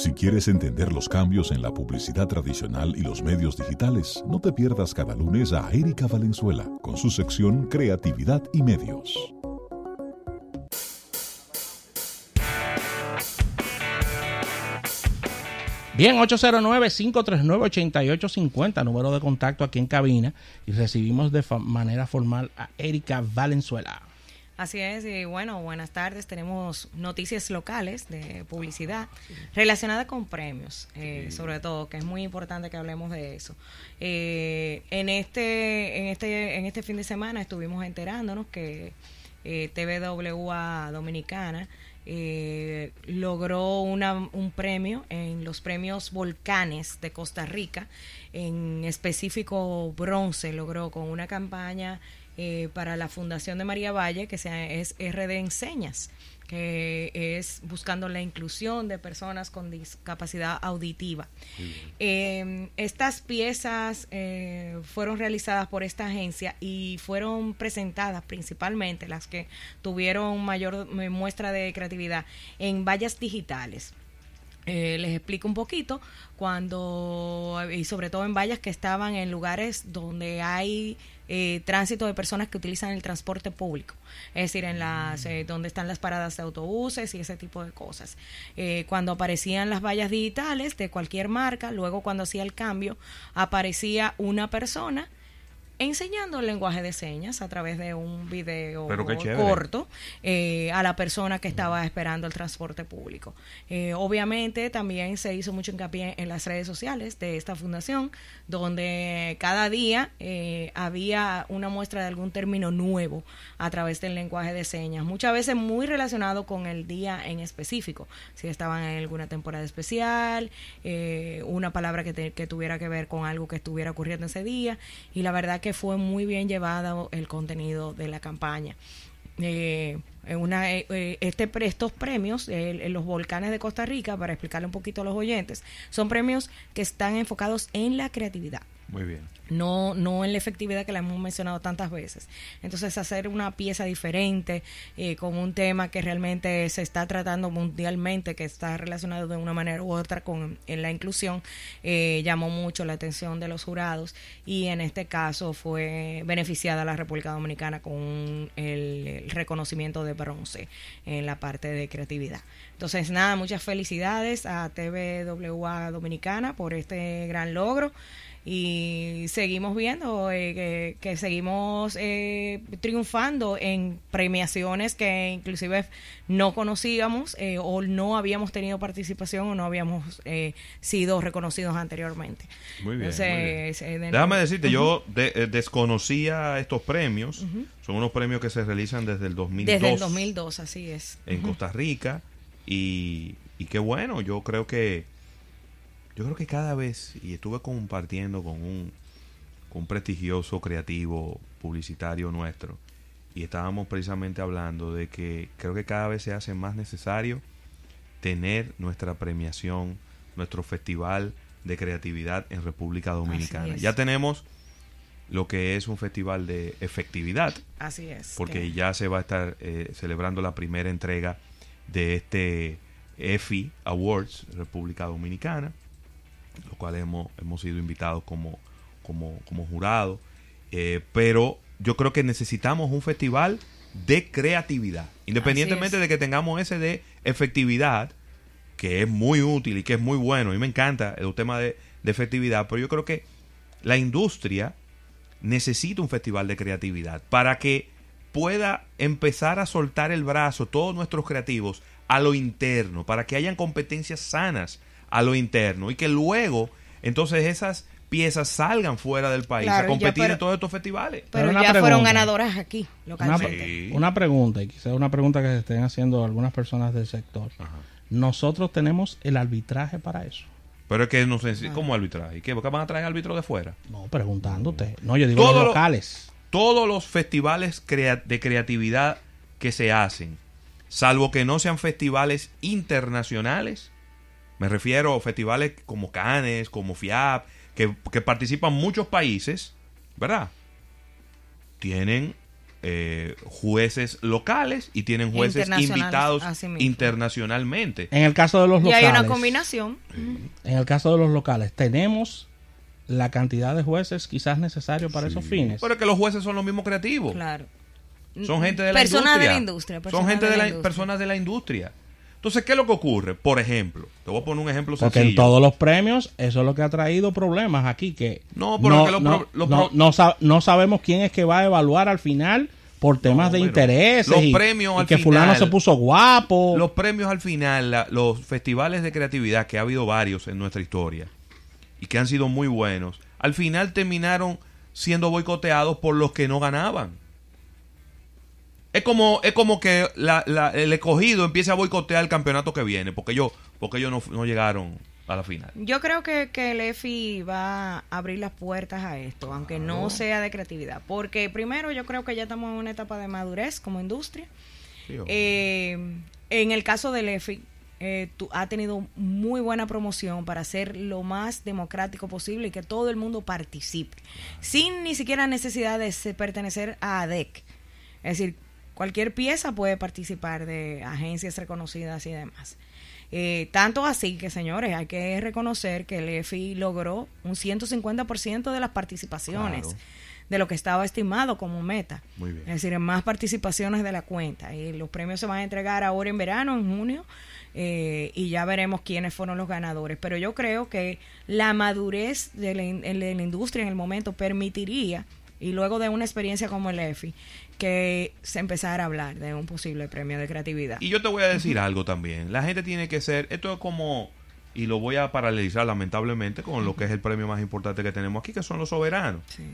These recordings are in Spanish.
Si quieres entender los cambios en la publicidad tradicional y los medios digitales, no te pierdas cada lunes a Erika Valenzuela con su sección Creatividad y Medios. Bien, 809-539-8850, número de contacto aquí en cabina, y recibimos de manera formal a Erika Valenzuela. Así es, y bueno, buenas tardes. Tenemos noticias locales de publicidad relacionadas con premios, eh, sobre todo, que es muy importante que hablemos de eso. Eh, en este, en este, en este fin de semana estuvimos enterándonos que eh, TVWA Dominicana eh, logró una, un premio en los premios Volcanes de Costa Rica, en específico bronce, logró con una campaña eh, para la Fundación de María Valle, que sea, es RD Enseñas, que es buscando la inclusión de personas con discapacidad auditiva. Eh, estas piezas eh, fueron realizadas por esta agencia y fueron presentadas principalmente las que tuvieron mayor muestra de creatividad en vallas digitales. les explico un poquito cuando y sobre todo en vallas que estaban en lugares donde hay eh, tránsito de personas que utilizan el transporte público, es decir, en las eh, donde están las paradas de autobuses y ese tipo de cosas. Eh, cuando aparecían las vallas digitales de cualquier marca, luego cuando hacía el cambio, aparecía una persona enseñando el lenguaje de señas a través de un video corto eh, a la persona que estaba esperando el transporte público. Eh, obviamente también se hizo mucho hincapié en las redes sociales de esta fundación, donde cada día eh, había una muestra de algún término nuevo a través del lenguaje de señas, muchas veces muy relacionado con el día en específico, si estaban en alguna temporada especial, una palabra que, que tuviera que ver con algo que estuviera ocurriendo ese día, y la verdad que fue muy bien llevado el contenido de la campaña. Eh, una, eh, eh, este, estos premios, en los volcanes de Costa Rica, para explicarle un poquito a los oyentes, son premios que están enfocados en la creatividad. Muy bien no, no en la efectividad que la hemos mencionado tantas veces. Entonces, hacer una pieza diferente eh, con un tema que realmente se está tratando mundialmente, que está relacionado de una manera u otra con la inclusión, eh, llamó mucho la atención de los jurados y en este caso fue beneficiada la República Dominicana con el, reconocimiento de bronce en la parte de creatividad. Entonces, nada, muchas felicidades a TVWA Dominicana por este gran logro y seguimos viendo eh, que, seguimos eh, triunfando en premiaciones que inclusive no conocíamos eh, o no habíamos tenido participación o no habíamos sido reconocidos anteriormente. Muy bien. Déjame decirte, yo desconocía estos premios. Son unos premios que se realizan desde el 2002. Desde el 2002, así es. En Costa Rica. Y, y qué bueno, yo creo que yo creo que cada vez, y estuve compartiendo con un, con prestigioso creativo publicitario nuestro, y estábamos precisamente hablando de que creo que cada vez se hace más necesario tener nuestra premiación, nuestro festival de creatividad en República Dominicana. Ya tenemos lo que es un festival de efectividad. Así es. Porque ya se va a estar eh, celebrando la primera entrega de este EFI Awards República Dominicana los cuales hemos, hemos sido invitados como, como, como jurado. Eh, pero yo creo que necesitamos un festival de creatividad, independientemente de que tengamos ese de efectividad, que es muy útil y que es muy bueno, y me encanta el tema de, de efectividad, pero yo creo que la industria necesita un festival de creatividad para que pueda empezar a soltar el brazo todos nuestros creativos a lo interno, para que hayan competencias sanas a lo interno y que luego entonces esas piezas salgan fuera del país a competir en todos estos festivales. Pero, ya fueron ganadoras aquí, localmente. Una, pregunta, y quizás una pregunta que se estén haciendo algunas personas del sector. Nosotros tenemos el arbitraje para eso. Pero es que no sé, ¿cómo arbitraje? ¿Y qué? ¿Por qué van a traer árbitros de fuera? No, preguntándote. No, yo digo los locales. todos los festivales de creatividad que se hacen, salvo que no sean festivales internacionales, me refiero a festivales como Cannes, como FIAP, que, participan muchos países, ¿verdad? Tienen eh, jueces locales y tienen jueces invitados internacionalmente. En el caso de los Y locales. hay una combinación. En el caso de los locales, tenemos la cantidad de jueces quizás necesario para esos fines. Pero es que los jueces son los mismos creativos. Claro. Son gente de la Personas industria. de la industria, Son gente de de la personas de la industria. Entonces, ¿qué es lo que ocurre? Por ejemplo, te voy a poner un ejemplo Porque sencillo. en todos los premios, eso es lo que ha traído problemas aquí, que No, pero que los no, pro- los no- pro- no sa- no sabemos quién es que va a evaluar al final por temas de bueno, intereses los y, premios y al que fulano se puso guapo. Los premios al final, la- los festivales de creatividad, que ha habido varios en nuestra historia y que han sido muy buenos, al final terminaron siendo boicoteados por los que no ganaban. Es como, es como que la- la- el escogido empiece a boicotear el campeonato que viene, porque ellos, porque ellos no, no llegaron a la final. Yo creo que, que el EFI va a abrir las puertas a esto, aunque no sea de creatividad. Porque primero yo creo que ya estamos en una etapa de madurez como industria. Sí, Eh, en el caso del EFI, eh, tú- ha tenido muy buena promoción para hacer lo más democrático posible y que todo el mundo participe, sin ni siquiera necesidad de se- pertenecer a ADEC. Es decir, cualquier pieza puede participar de agencias reconocidas y demás. Eh, tanto así que, señores, hay que reconocer que el EFI logró un 150% de las participaciones Claro. de lo que estaba estimado como meta. Muy bien. Es decir, en más participaciones de la cuenta. Y los premios se van a entregar ahora en verano, en junio, eh, y ya veremos quiénes fueron los ganadores. Pero yo creo que la madurez de la, de la industria en el momento permitiría, y luego de una experiencia como el EFI, que se empezara a hablar de un posible premio de creatividad. Y yo te voy a decir algo también. La gente tiene que ser, esto es como, y lo voy a paralelizar lamentablemente con lo que es el premio más importante que tenemos aquí, que son los soberanos. Sí.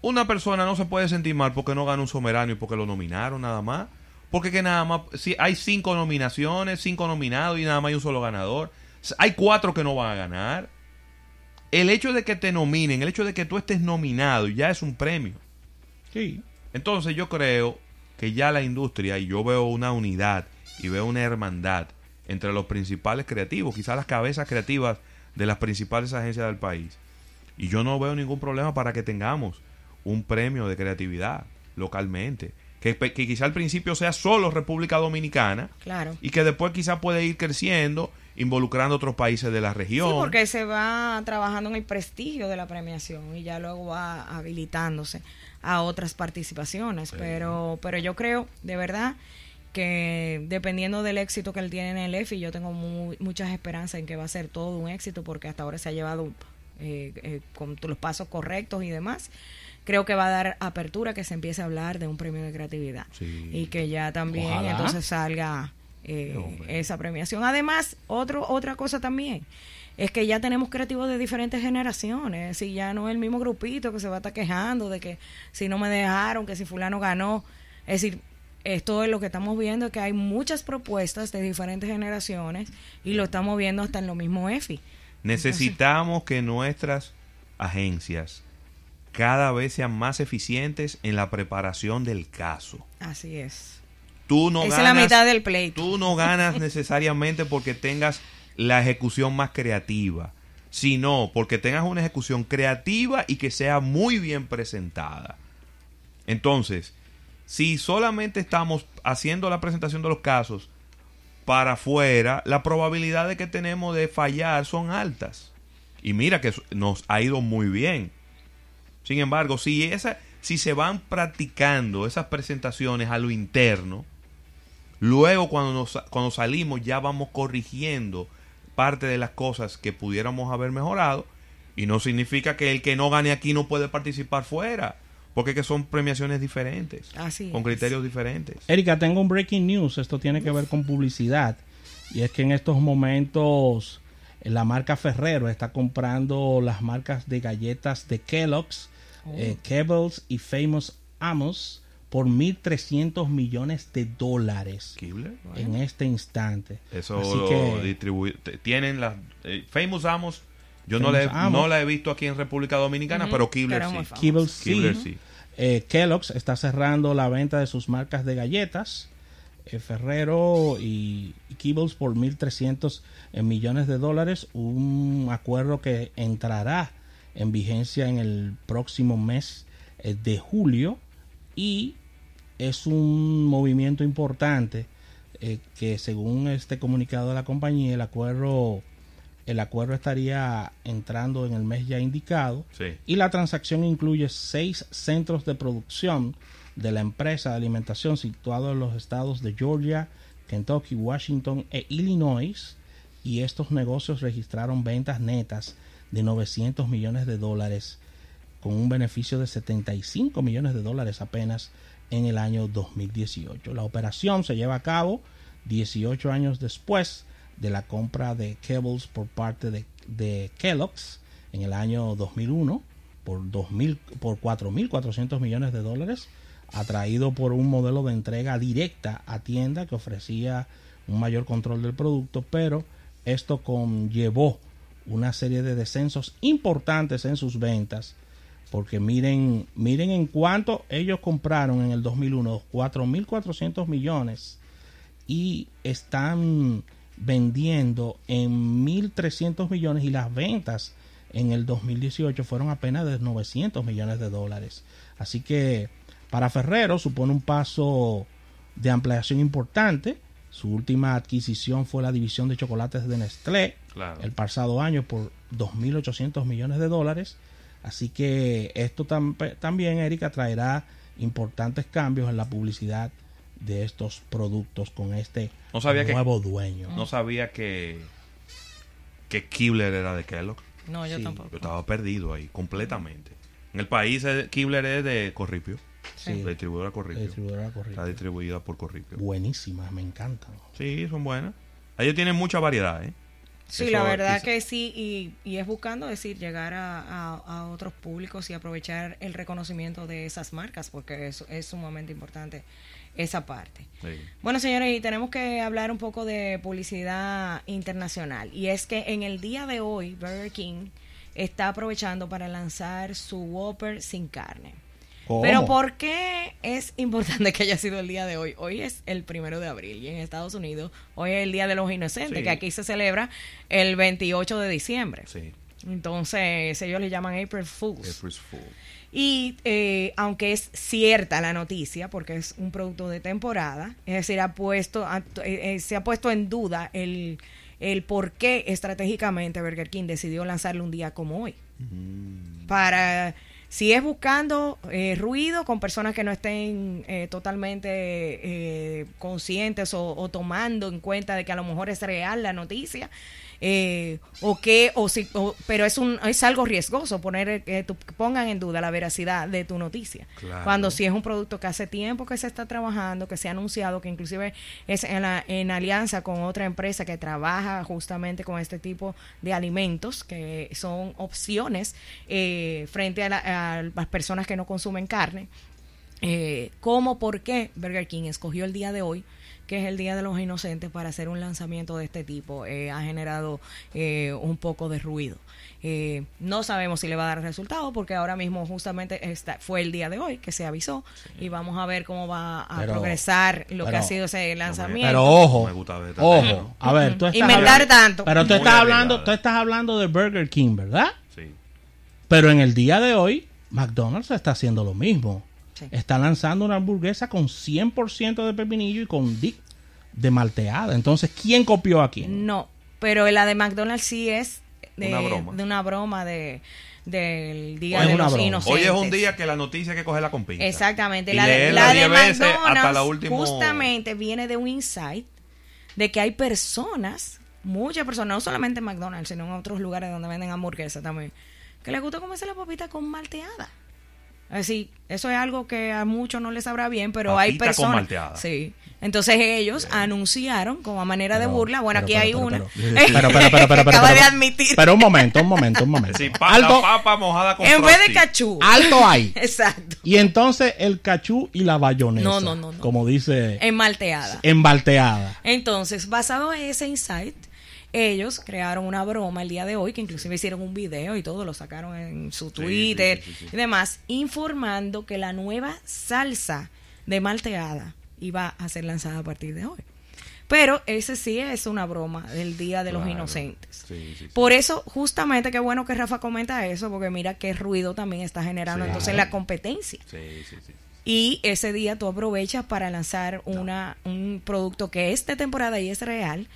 Una persona no se puede sentir mal porque no gana un soberano y porque lo nominaron nada más. Porque que nada más, si hay cinco nominaciones, cinco nominados y nada más hay un solo ganador. Hay cuatro que no van a ganar. El hecho de que te nominen, el hecho de que tú estés nominado ya es un premio. Sí. Entonces yo creo que ya la industria, y yo veo una unidad y veo una hermandad entre los principales creativos, quizás las cabezas creativas de las principales agencias del país. Y yo no veo ningún problema para que tengamos un premio de creatividad localmente. Que, quizá al principio sea solo República Dominicana Claro. y que después quizá puede ir creciendo, involucrando a otros países de la región. Sí, porque se va trabajando en el prestigio de la premiación y ya luego va habilitándose a otras participaciones. Pero, pero yo creo, de verdad, que dependiendo del éxito que él tiene en el EFI, yo tengo mu- muchas esperanzas en que va a ser todo un éxito porque hasta ahora se ha llevado eh, eh, con los pasos correctos y demás. Creo que va a dar apertura que se empiece a hablar de un premio de creatividad Sí. y que ya también Ojalá. entonces salga eh, esa premiación. Además, otro, otra cosa también es que ya tenemos creativos de diferentes generaciones. Si ya no es el mismo grupito que se va a estar quejando de que si no me dejaron, que si fulano ganó. Es decir, esto es lo que estamos viendo, que hay muchas propuestas de diferentes generaciones y lo estamos viendo hasta en lo mismo EFI. Necesitamos que nuestras agencias cada vez sean más eficientes en la preparación del caso. Así es. Tú no ganas, es la mitad del pleito. Tú no ganas necesariamente porque tengas la ejecución más creativa, sino porque tengas una ejecución creativa y que sea muy bien presentada. Entonces, si solamente estamos haciendo la presentación de los casos para afuera, la probabilidad de que tenemos de fallar son altas. Y mira que nos ha ido muy bien. Sin embargo, si, esa, si se van practicando esas presentaciones a lo interno, luego cuando, nos, cuando salimos ya vamos corrigiendo parte de las cosas que pudiéramos haber mejorado. Y no significa que el que no gane aquí no puede participar fuera. Porque que son premiaciones diferentes. Así con es. criterios diferentes. Erika, tengo un breaking news. Esto tiene que ver con publicidad. Y es que en estos momentos eh, la marca Ferrero está comprando las marcas de galletas de Kellogg's, eh, Kebbles y Famous Amos por 1.300 millones de dólares Kibler. en este instante. Eso Así lo que tienen las eh, Famous Amos. Yo no la, he, Famous Amos. no la he visto aquí en República Dominicana, pero Kibler pero sí. Kibbles sí. Kibler sí. Eh, Kellogg's está cerrando la venta de sus marcas de galletas. eh, Ferrero y, y Kibbles por 1.300 eh, millones de dólares. Un acuerdo que entrará en vigencia en el próximo mes eh, de julio. Y es un movimiento importante eh, que según este comunicado de la compañía, el acuerdo el acuerdo estaría entrando en el mes ya indicado Sí. y la transacción incluye seis centros de producción de la empresa de alimentación situados en los estados de Georgia, Kentucky, Washington e Illinois y estos negocios registraron ventas netas de 900 millones de dólares con un beneficio de 75 millones de dólares apenas en el año 2018. La operación se lleva a cabo 18 años después de la compra de Cables por parte de, Kellogg's en el año 2001 por 2000 por 4.400 millones de dólares, atraído por un modelo de entrega directa a tienda que ofrecía un mayor control del producto, pero esto conllevó una serie de descensos importantes en sus ventas, porque miren, miren en cuánto ellos compraron en el 2001, 4.400 millones y están vendiendo en 1.300 millones y las ventas en el 2018 fueron apenas de 900 millones de dólares. Así que para Ferrero supone un paso de ampliación importante. Su última adquisición fue la división de chocolates de Nestlé Claro. el pasado año por 2.800 millones de dólares. Así que esto tam- también, Erika, traerá importantes cambios en la publicidad de estos productos con este No sabía que- nuevo dueño. No sabía que, que Kibler era de Kellogg. No, yo Sí. tampoco. Yo estaba perdido ahí, completamente. En el país, eh, Kibler es de Corripio. Sí. La distribuidora Corripio. Distribuidora Corripio. Está distribuida por Corripio. Buenísimas, me encantan. Sí, son buenas. Ellos tienen mucha variedad, ¿eh? Sí, Eso la verdad que sí, y, y es buscando decir, llegar a, a- a otros públicos y aprovechar el reconocimiento de esas marcas, porque eso es sumamente importante esa parte. Sí. Bueno, señores, y tenemos que hablar un poco de publicidad internacional. Y es que en el día de hoy, Burger King está aprovechando para lanzar su Whopper sin carne. ¿Cómo? Pero ¿por qué es importante que haya sido el día de hoy? Hoy es el primero de abril y en Estados Unidos hoy es el Día de los Inocentes, Sí. que aquí se celebra el 28 de diciembre. Sí. Entonces ellos le llaman April Fools. Y eh, aunque es cierta la noticia, porque es un producto de temporada, es decir, ha puesto, ha- eh, eh, se ha puesto en duda el, el por qué estratégicamente Burger King decidió lanzarle un día como hoy. Mm. Para, si es buscando eh, ruido con personas que no estén eh, totalmente eh, conscientes o, o tomando en cuenta de que a lo mejor es real la noticia, eh, o que, o si, o- pero es un es algo riesgoso poner eh, que que pongan en duda la veracidad de tu noticia. Claro. Cuando si es un producto que hace tiempo que se está trabajando, que se ha anunciado, que inclusive es en, la- en alianza con otra empresa que trabaja justamente con este tipo de alimentos, que son opciones eh, frente a, la- a las personas que no consumen carne. Eh, ¿Cómo, por qué Burger King escogió el día de hoy, que es el Día de los Inocentes, para hacer un lanzamiento de este tipo? Eh, ha generado eh, un poco de ruido. Eh, no sabemos si le va a dar resultado, porque ahora mismo justamente está, fue el día de hoy que se avisó y vamos a ver cómo va a Pero- progresar lo que ha sido ese lanzamiento. Pero ojo, Me gusta ver ojo, a ver, tú estás Inventar hablando- tanto. Pero tú estás hablando, tú estás hablando de Burger King, ¿verdad? Sí. Pero en el día de hoy, McDonald's está haciendo lo mismo. Sí. Está lanzando una hamburguesa con 100% de pepinillo y con dip de malteada. Entonces, ¿quién copió a quién? No, pero la de McDonald's sí es de Una broma. de una broma de del Día Hoy es de los broma. Inocentes. Hoy es un día que la noticia hay que cogerla con pinza. Exactamente. Y La de, la de McDonald's hasta la última. justamente viene de un insight de que hay personas, muchas personas, no solamente en McDonald's, sino en otros lugares donde venden hamburguesas también, que les gusta comerse la papita con malteada. Así, eso es algo que a muchos no les sabrá bien, pero hay Papita con personas. malteada. Sí. Entonces ellos anunciaron como a manera de burla, bueno, pero- aquí pero- hay pero- una. pero- pero- pero- pero- pero- pero- Acaba de pero- admitir. Pero un momento, un momento, un momento. Sí, pa- alto, la papa mojada con en vez de cachú. alto hay. Exacto. Y entonces el cachú y la bayonesa. No, no, no, no. Como dice, En malteada. embalteada. Entonces, basado en ese insight, ellos crearon una broma el día de hoy, que inclusive hicieron un video y todo, lo sacaron en su Twitter sí, sí, sí, sí. y demás, informando que la nueva salsa de malteada iba a ser lanzada a partir de hoy. Pero ese sí es una broma del Día de los. Inocentes. Sí, sí, sí. Por eso, justamente, qué bueno que Rafa comenta eso, porque mira qué ruido también está generando entonces la competencia. Sí, sí, sí. y ese día tú aprovechas para lanzar una, un producto que es de temporada y es real.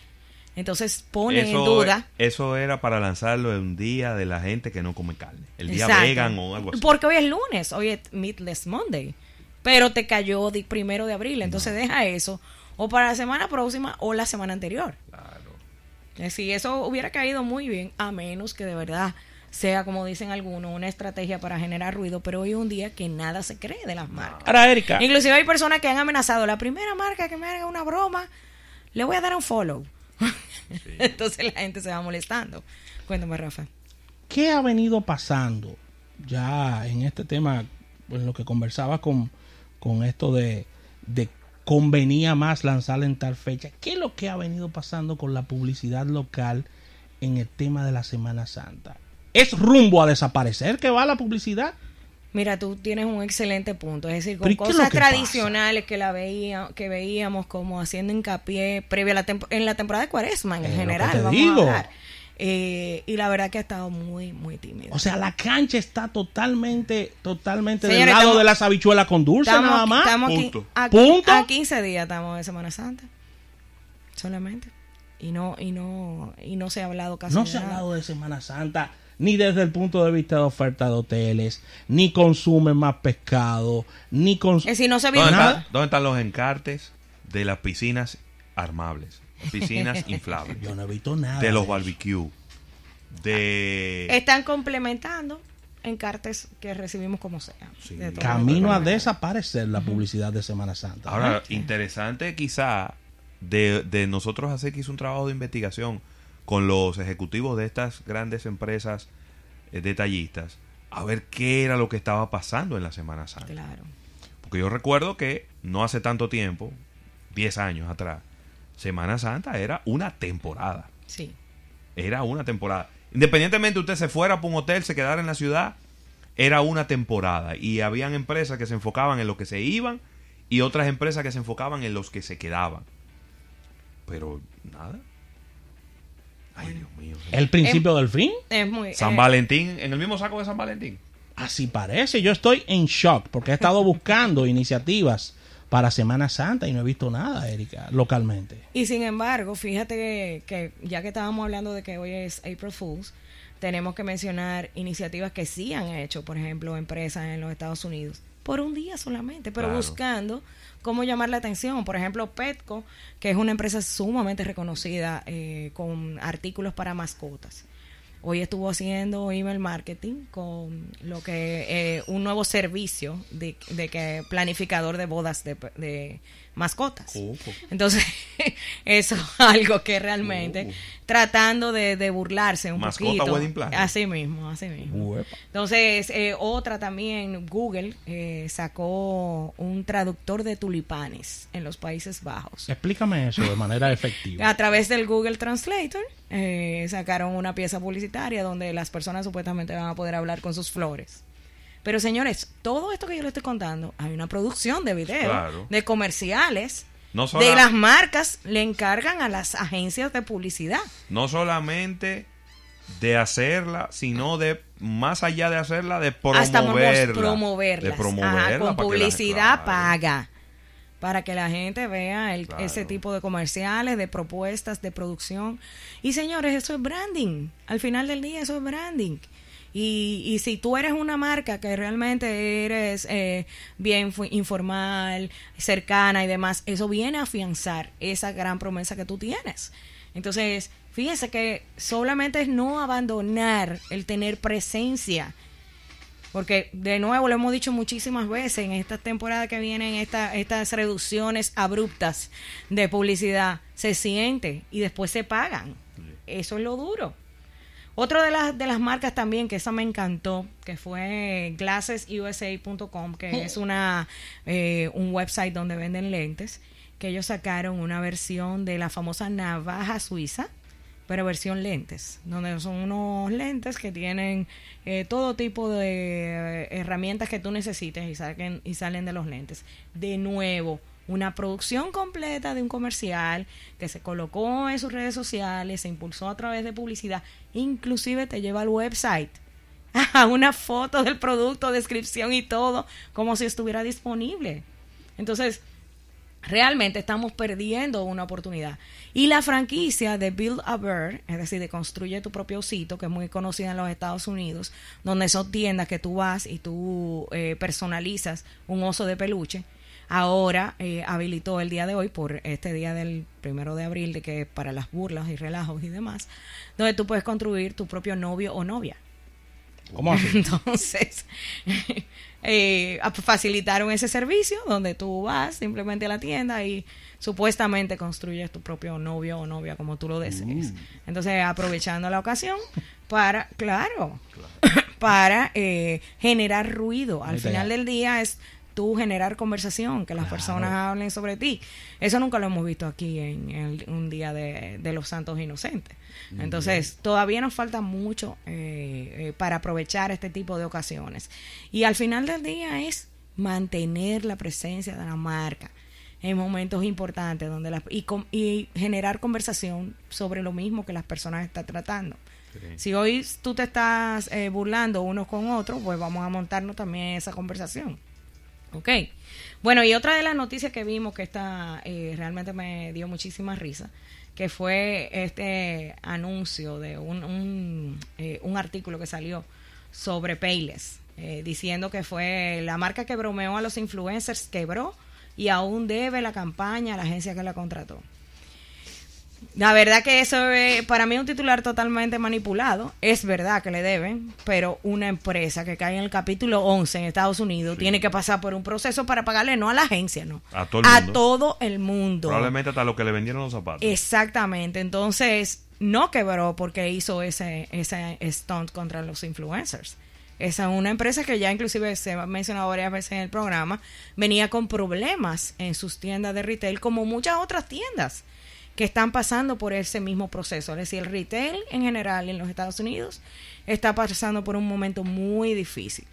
Entonces pone en duda. Eso era para lanzarlo en un día de la gente que no come carne. El día Exacto. vegan o algo así. Porque hoy es lunes, hoy es Meatless Monday. Pero te cayó de primero de abril. Entonces deja eso o para la semana próxima o la semana anterior. Claro. Si eso hubiera caído muy bien, a menos que de verdad sea, como dicen algunos, una estrategia para generar ruido, pero hoy es un día que nada se cree de las marcas. Ahora, Erika, Inclusive hay personas que han amenazado, la primera marca que me haga una broma, le voy a dar un follow. Entonces la gente se va molestando. Cuéntame, Rafa. ¿qué ha venido pasando ya en este tema, en lo que conversaba con, con esto de, de convenía más lanzar en tal fecha? ¿Qué es lo que ha venido pasando con la publicidad local en el tema de la Semana Santa? ¿Es rumbo a desaparecer que va la publicidad? Mira, tú tienes un excelente punto. Es decir, con ¿y qué es lo cosas que tradicionales que la veía, que veíamos como haciendo hincapié previa a la temp- en la temporada de Cuaresma en Es lo que general, te vamos digo. a hablar. Eh, y la verdad que ha estado muy, muy tímido. O sea, la cancha está totalmente, totalmente del lado estamos- de las habichuelas con dulce estamos, nada más. estamos Punto. a, Punto. a 15 días estamos de Semana Santa. Solamente. Y no, y no, y no se ha hablado casi No de se ha hablado de Semana Santa ni desde el punto de vista de oferta de hoteles, ni consumen más pescado, ni consumen... decir, no se vio ¿Dónde, nada. están, dónde están los encartes de las piscinas armables? Piscinas inflables. Yo no he visto nada. De los barbecue. De... Están complementando encartes que recibimos como sea. Sí. de todo Camino a desaparecer la publicidad de Semana Santa. Ahora, interesante quizá de, de nosotros hacer quizá un trabajo de investigación con los ejecutivos de estas grandes empresas eh, detallistas, a ver qué era lo que estaba pasando en la Semana Santa. Claro. Porque yo recuerdo que no hace tanto tiempo, 10 años atrás, Semana Santa era una temporada. Sí. Era una temporada. Independientemente usted se fuera por un hotel, se quedara en la ciudad, era una temporada. Y habían empresas que se enfocaban en los que se iban y otras empresas que se enfocaban en los que se quedaban. Pero nada. Ay, Dios mío. El principio del fin. Es muy. San eh, Valentín, en el mismo saco de San Valentín. Así parece. Yo estoy en shock porque he estado buscando iniciativas para Semana Santa y no he visto nada, Erika, localmente. Y sin embargo, fíjate que, que ya que estábamos hablando de que hoy es April Fools, tenemos que mencionar iniciativas que sí han hecho, por ejemplo, empresas en los Estados Unidos, por un día solamente, pero Claro. buscando cómo llamar la atención. Por ejemplo, Petco, que es una empresa sumamente reconocida eh, con artículos para mascotas. Hoy estuvo haciendo email marketing con lo que eh, un nuevo servicio de, de que planificador de bodas de, de mascotas. Entonces, eso es algo que realmente Oh. tratando de, de burlarse un Mascota poquito. wedding planner. Así mismo, así mismo. Uepa. Entonces, eh, otra también, Google eh, sacó un traductor de tulipanes en los Países Bajos. Explícame eso de manera efectiva. A través del Google Translator eh, sacaron una pieza publicitaria donde las personas supuestamente van a poder hablar con sus flores. Pero señores, todo esto que yo les estoy contando, hay una producción de video, Claro. de comerciales, No, de las marcas, le encargan a las agencias de publicidad. no solamente de hacerla, sino de más allá de hacerla, de Hasta promoverla. a promoverlas. De promoverla. Ajá, con publicidad claro. paga. Para que la gente vea el- Claro. ese tipo de comerciales, de propuestas, de producción. Y señores, eso es branding. Al final del día, eso es branding. Y, y si tú eres una marca que realmente eres eh, bien informal, cercana y demás, eso viene a afianzar esa gran promesa que tú tienes. Entonces, fíjense que solamente es no abandonar el tener presencia. Porque, de nuevo, lo hemos dicho muchísimas veces en esta temporada que vienen, esta, estas reducciones abruptas de publicidad, se siente y después se pagan. Eso es lo duro. Otra de las, de las marcas también, que esa me encantó, que fue glassesusa.com, que es una, eh, un website donde venden lentes, que ellos sacaron una versión de la famosa navaja suiza, pero versión lentes, donde son unos lentes que tienen eh, todo tipo de eh, herramientas que tú necesites y, saquen, y salen de los lentes. De nuevo, una producción completa de un comercial que se colocó en sus redes sociales, se impulsó a través de publicidad, inclusive te lleva al website a una foto del producto, descripción y todo, como si estuviera disponible. Entonces, realmente estamos perdiendo una oportunidad. Y la franquicia de Build a Bear, es decir, de construye tu propio osito, que es muy conocida en los Estados Unidos, donde son tiendas que tú vas y tú eh, personalizas un oso de peluche, ahora eh, habilitó el día de hoy, por este día del primero de abril, de que para las burlas y relajos y demás, donde tú puedes construir tu propio novio o novia. ¿Cómo así? Entonces, eh, facilitaron ese servicio donde tú vas simplemente a la tienda y supuestamente construyes tu propio novio o novia como tú lo desees. Mm. Entonces, aprovechando la ocasión para, claro, para eh, generar ruido. Al final del día es tú generar conversación, que las personas hablen sobre ti. Eso nunca lo hemos visto aquí en, un día de, los santos inocentes. Entonces, todavía nos falta mucho eh, eh, para aprovechar este tipo de ocasiones. Y al final del día es mantener la presencia de la marca en momentos importantes donde la, y, y generar conversación sobre lo mismo que las personas están tratando. Si hoy tú te estás eh, burlando unos con otros, pues vamos a montarnos también esa conversación. Ok. Bueno, y otra de las noticias que vimos que esta eh, realmente me dio muchísima risa, que fue este anuncio de un, un, eh, un artículo que salió sobre Payless, diciendo que fue la marca que bromeó a los influencers, quebró y aún debe la campaña a la agencia que la contrató. La verdad que eso es para mí un titular totalmente manipulado. Es verdad que le deben, pero una empresa que cae en el capítulo 11 en Estados Unidos tiene que pasar por un proceso para pagarle no a la agencia, no. A todo el mundo. A todo el mundo. Probablemente hasta lo que le vendieron los zapatos. Exactamente. Entonces, no quebró porque hizo ese, ese stunt contra los influencers. Esa es una empresa que ya inclusive se ha mencionado varias veces en el programa, venía con problemas en sus tiendas de retail como muchas otras tiendas que están pasando por ese mismo proceso. Es decir, el retail en general en los Estados Unidos está pasando por un momento muy difícil.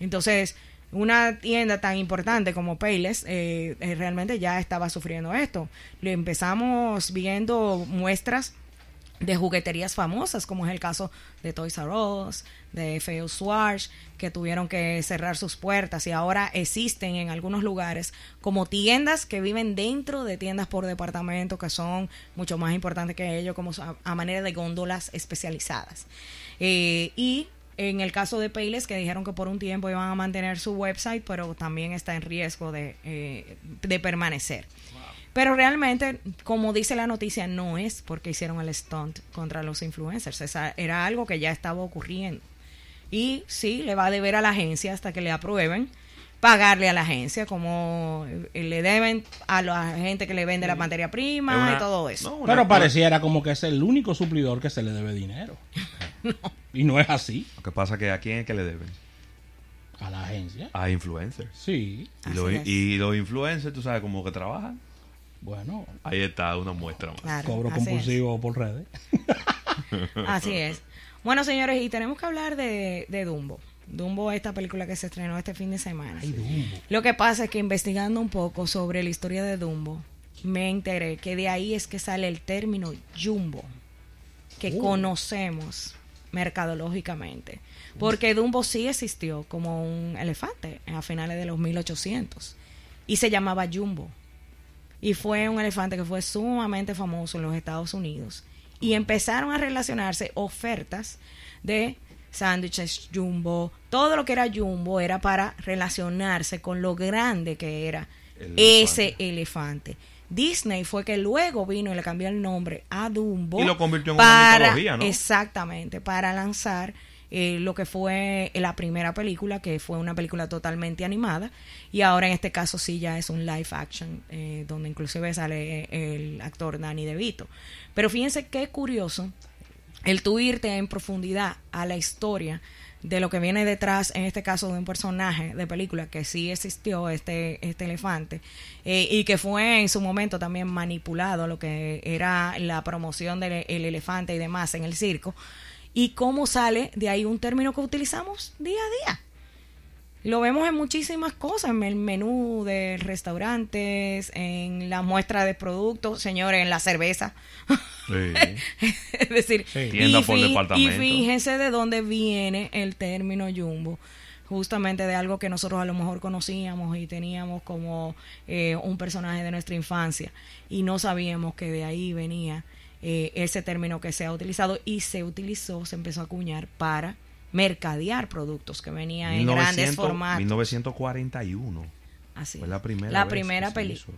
Entonces, una tienda tan importante como Payless eh, eh, realmente ya estaba sufriendo esto. Lo empezamos viendo muestras de jugueterías famosas, como es el caso de Toys R Us, de Feo Swash, que tuvieron que cerrar sus puertas y ahora existen en algunos lugares como tiendas que viven dentro de tiendas por departamento que son mucho más importantes que ellos, como a, manera de góndolas especializadas. Eh, y en el caso de Payless, que dijeron que por un tiempo iban a mantener su website, pero también está en riesgo de, eh, de permanecer. Pero realmente, como dice la noticia, no es porque hicieron el stunt contra los influencers. Esa era algo que ya estaba ocurriendo. Y sí, le va a deber a la agencia hasta que le aprueben pagarle a la agencia, como eh, le deben a la gente que le vende la materia prima y todo eso. Pero pareciera como que es el único suplidor que se le debe dinero. Y no es así. Lo que pasa que a quién es que le deben. A la agencia. A influencers. Sí. Y, y los influencers, tú sabes cómo que trabajan. Bueno, ahí está una muestra más. Cobro compulsivo por redes. así es. Bueno, señores, y tenemos que hablar de, Dumbo. Dumbo, esta película que se estrenó este fin de semana. Lo que pasa es que investigando un poco sobre la historia de Dumbo, me enteré que de ahí es que sale el término Jumbo, que uh. conocemos mercadológicamente. Porque Dumbo sí existió como un elefante a finales de los 1800 y se llamaba Jumbo y fue un elefante que fue sumamente famoso en los Estados Unidos. Y empezaron a relacionarse ofertas de sándwiches jumbo, todo lo que era jumbo era para relacionarse con lo grande que era ese elefante. Disney fue que luego vino y le cambió el nombre a Dumbo. Y lo convirtió en una mitología, ¿no? Exactamente, para lanzar eh, lo que fue la primera película, que fue una película totalmente animada, y ahora en este caso sí ya es un live action, eh, donde inclusive sale el actor Danny DeVito. Pero fíjense qué curioso el tú irte en profundidad a la historia de lo que viene detrás, en este caso de un personaje de película que sí existió, este, este elefante, eh, y que fue en su momento también manipulado lo que era la promoción del elefante y demás en el circo, y cómo sale de ahí un término que utilizamos día a día. Lo vemos en muchísimas cosas, en el menú de restaurantes, en la muestra de productos, señores, en la cerveza. Sí. es decir, Sí. Tienda y, por y fíjense de dónde viene el término jumbo. Justamente de algo que nosotros a lo mejor conocíamos y teníamos como eh, un personaje de nuestra infancia y no sabíamos que de ahí venía eh, ese término que se ha utilizado y se utilizó, se empezó a acuñar para mercadear productos que venían en grandes 1900 formatos. 1941 Así fue la primera La primera hizo.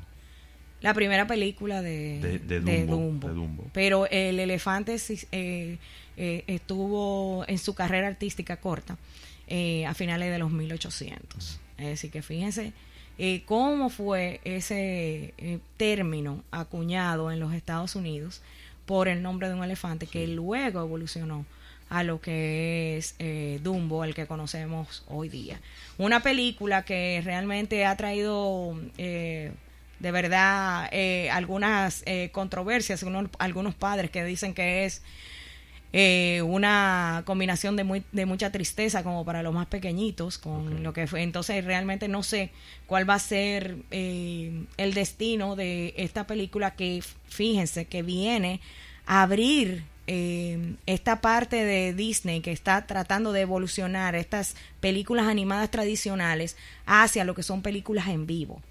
la primera película de, De- de de Dumbo. Pero el elefante eh, eh, estuvo en su carrera artística corta eh, a finales de los 1800. Es decir, que fíjense eh, cómo fue ese eh, término acuñado en los Estados Unidos por el nombre de un elefante que luego evolucionó a lo que es eh, Dumbo, el que conocemos hoy día. Una película que realmente ha traído eh, de verdad eh, algunas eh, controversias, unos- algunos padres que dicen que es eh, una combinación de, muy, de mucha tristeza como para los más pequeñitos con lo que fue. Entonces realmente no sé cuál va a ser eh, el destino de esta película que fíjense que viene a abrir eh, esta parte de Disney que está tratando de evolucionar estas películas animadas tradicionales hacia lo que son películas en vivo.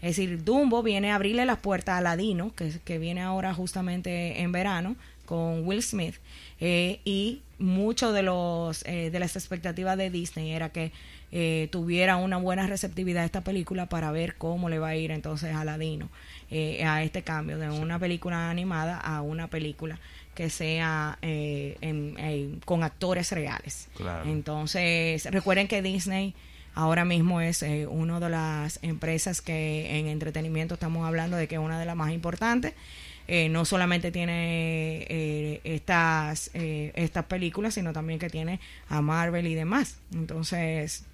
Es decir, Dumbo viene a abrirle las puertas a Ladino, que, que viene ahora justamente en verano con Will Smith. eh, y mucho de los eh, de las expectativas de Disney era que eh, tuviera una buena receptividad esta película para ver cómo le va a ir entonces a Ladino eh, a este cambio de una película animada a una película que sea eh, en- en- con actores reales. Claro. Entonces, recuerden que Disney ahora mismo es eh, una de las empresas que en entretenimiento estamos hablando de que es una de las más importantes. Eh, no solamente tiene eh, estas, eh, estas películas, sino también que tiene a Marvel y demás. Entonces,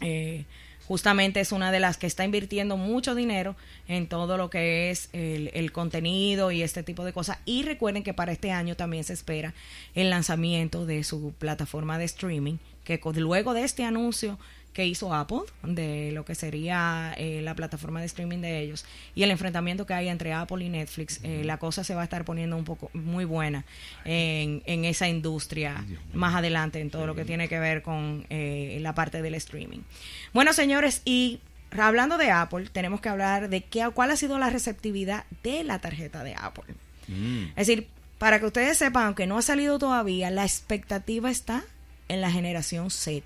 eh, justamente es una de las que está invirtiendo mucho dinero en todo lo que es el, el contenido y este tipo de cosas. Y recuerden que para este año también se espera el lanzamiento de su plataforma de streaming, que luego de este anuncio que hizo Apple de lo que sería eh, la plataforma de streaming de ellos y el enfrentamiento que hay entre Apple y Netflix, eh, la cosa se va a estar poniendo un poco muy buena en, en esa industria más adelante en todo lo que tiene que ver con eh, la parte del streaming. Bueno, señores, y hablando de Apple, tenemos que hablar de qué, cuál ha sido la receptividad de la tarjeta de Apple. Mm. Es decir, para que ustedes sepan, aunque no ha salido todavía, la expectativa está en la generación Z.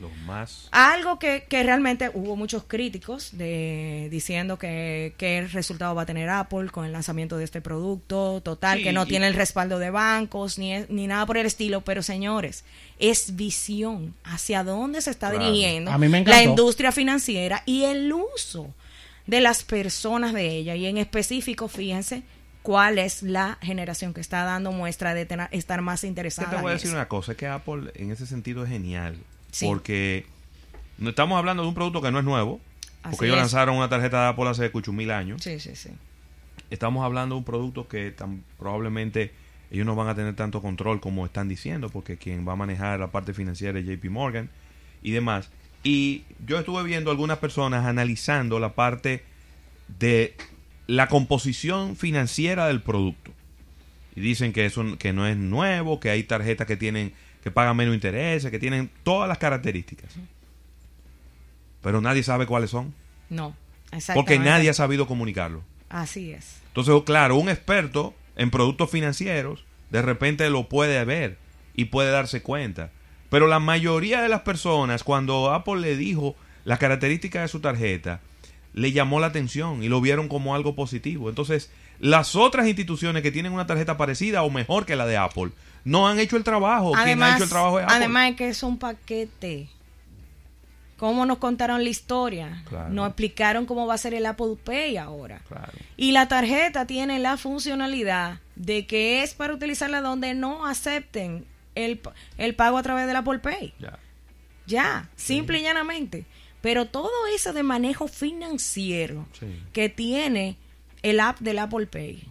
Los más. Algo que, que realmente hubo muchos críticos de diciendo que qué resultado va a tener Apple con el lanzamiento de este producto, total, Sí, que no y- tiene el respaldo de bancos ni, es- ni nada por el estilo, pero señores, es visión hacia dónde se está Claro. dirigiendo A mí me la industria financiera y el uso de las personas de ella. Y en específico, fíjense cuál es la generación que está dando muestra de tener- estar más interesada. te voy a decir eso. una cosa, es que Apple en ese sentido es genial. Sí. Porque no estamos hablando de un producto que no es nuevo. Así Porque ellos es. lanzaron una tarjeta de Apple hace mil años. Sí, sí, sí. Estamos hablando de un producto que tan probablemente ellos no van a tener tanto control como están diciendo, porque quien va a manejar la parte financiera es JP Morgan y demás. Y yo estuve viendo algunas personas analizando la parte de la composición financiera del producto. Y dicen que eso que no es nuevo, que hay tarjetas que tienen que pagan menos intereses, que tienen todas las características. Pero nadie sabe cuáles son, No, porque exactamente. nadie ha sabido comunicarlo. Así es. Entonces, claro, un experto en productos financieros de repente lo puede ver y puede darse cuenta. Pero la mayoría de las personas, cuando Apple le dijo las características de su tarjeta, le llamó la atención y lo vieron como algo positivo. Entonces, las otras instituciones que tienen una tarjeta parecida o mejor que la de Apple, no han hecho el trabajo. Quien ha hecho el trabajo es Apple. además es que es un paquete. ¿Cómo nos contaron la historia? Claro. Nos explicaron cómo va a ser el Apple Pay ahora. Claro. Y la tarjeta tiene la funcionalidad de que es para utilizarla donde no acepten el, el pago a través del Apple Pay. Ya. Ya, simple y llanamente. Pero todo eso de manejo financiero Sí. que tiene el app del Apple Pay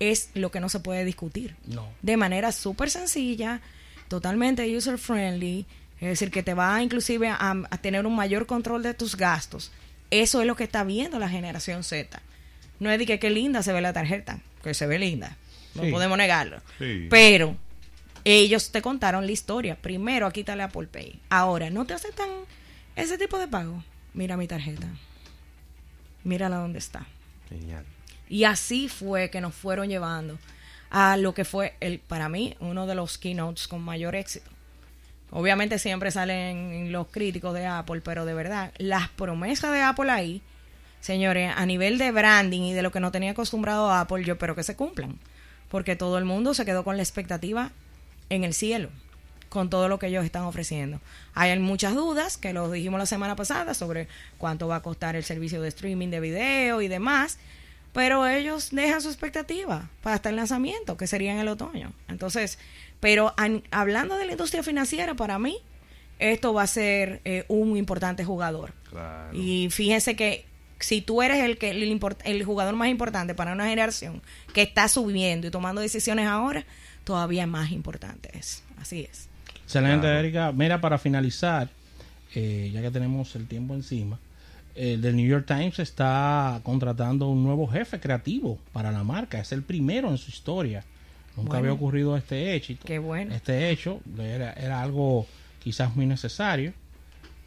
es lo que no se puede discutir. No. De manera súper sencilla, totalmente user friendly, es decir, que te va inclusive a, a tener un mayor control de tus gastos. Eso es lo que está viendo la generación Z. No es de que qué linda se ve la tarjeta, que se ve linda, no Sí. podemos negarlo. Sí. Pero ellos te contaron la historia. Primero, aquí está la Apple Pay. Ahora, ¿no te aceptan ese tipo de pago? Mira mi tarjeta. Mírala dónde está. Y así fue que nos fueron llevando a lo que fue, el para mí, uno de los keynotes con mayor éxito. Obviamente siempre salen los críticos de Apple, pero de verdad, las promesas de Apple ahí, señores, a nivel de branding y de lo que no tenía acostumbrado a Apple, yo espero que se cumplan. Porque todo el mundo se quedó con la expectativa en el cielo, con todo lo que ellos están ofreciendo. Hay muchas dudas, que lo dijimos la semana pasada, sobre cuánto va a costar el servicio de streaming de video y demás, pero ellos dejan su expectativa para hasta el lanzamiento, que sería en el otoño. Entonces, pero an- hablando de la industria financiera, para mí, esto va a ser eh, un importante jugador. Claro. Y fíjense que si tú eres el que el, import- el jugador más importante para una generación que está subiendo y tomando decisiones ahora, todavía más importante es. Así es. Excelente, Claro. Erika. Mira, para finalizar, eh, ya que tenemos el tiempo encima, el del New York Times está contratando un nuevo jefe creativo para la marca. Es el primero en su historia. Nunca Bueno. había ocurrido este hecho. Qué bueno. Este hecho era, era algo quizás muy necesario.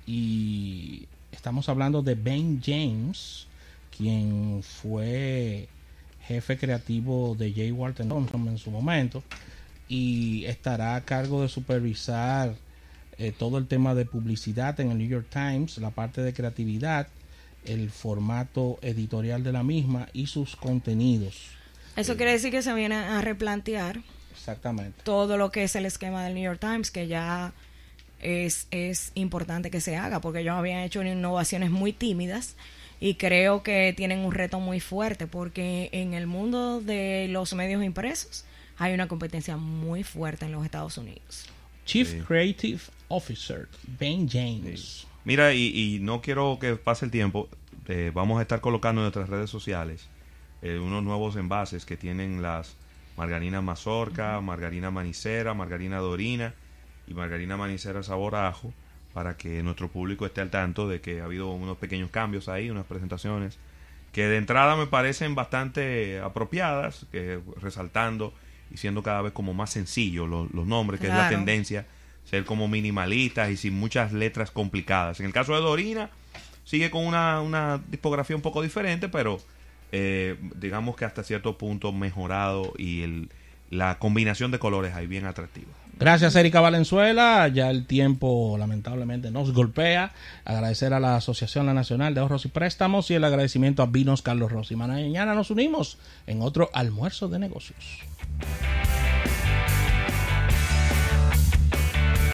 Y estamos hablando de Ben James, quien fue jefe creativo de J. Walter Thompson en su momento y estará a cargo de supervisar eh, todo el tema de publicidad en el New York Times, la parte de creatividad, el formato editorial de la misma y sus contenidos. Eso quiere decir que se viene a replantear Exactamente. todo lo que es el esquema del New York Times, que ya es, es importante que se haga, porque ellos habían hecho innovaciones muy tímidas y creo que tienen un reto muy fuerte, porque en el mundo de los medios impresos hay una competencia muy fuerte en los Estados Unidos. Chief Sí. Creative Officer, Ben James. Mira, y, y no quiero que pase el tiempo. eh, vamos a estar colocando en nuestras redes sociales eh, unos nuevos envases que tienen las margarina mazorca, margarina manicera, margarina dorina y margarina manicera sabor a ajo para que nuestro público esté al tanto de que ha habido unos pequeños cambios ahí, unas presentaciones que de entrada me parecen bastante apropiadas, que resaltando y siendo cada vez como más sencillos los, los nombres, que es la tendencia ser como minimalistas y sin muchas letras complicadas. En el caso de Dorina, sigue con una, una tipografía un poco diferente, pero eh, digamos que hasta cierto punto mejorado y el, la combinación de colores ahí bien atractiva. Gracias, Erika Valenzuela. Ya el tiempo lamentablemente nos golpea. Agradecer a la Asociación Nacional de Ahorros y Préstamos y el agradecimiento a Vinos Carlos Rossi. Mañana nos unimos en otro almuerzo de negocios.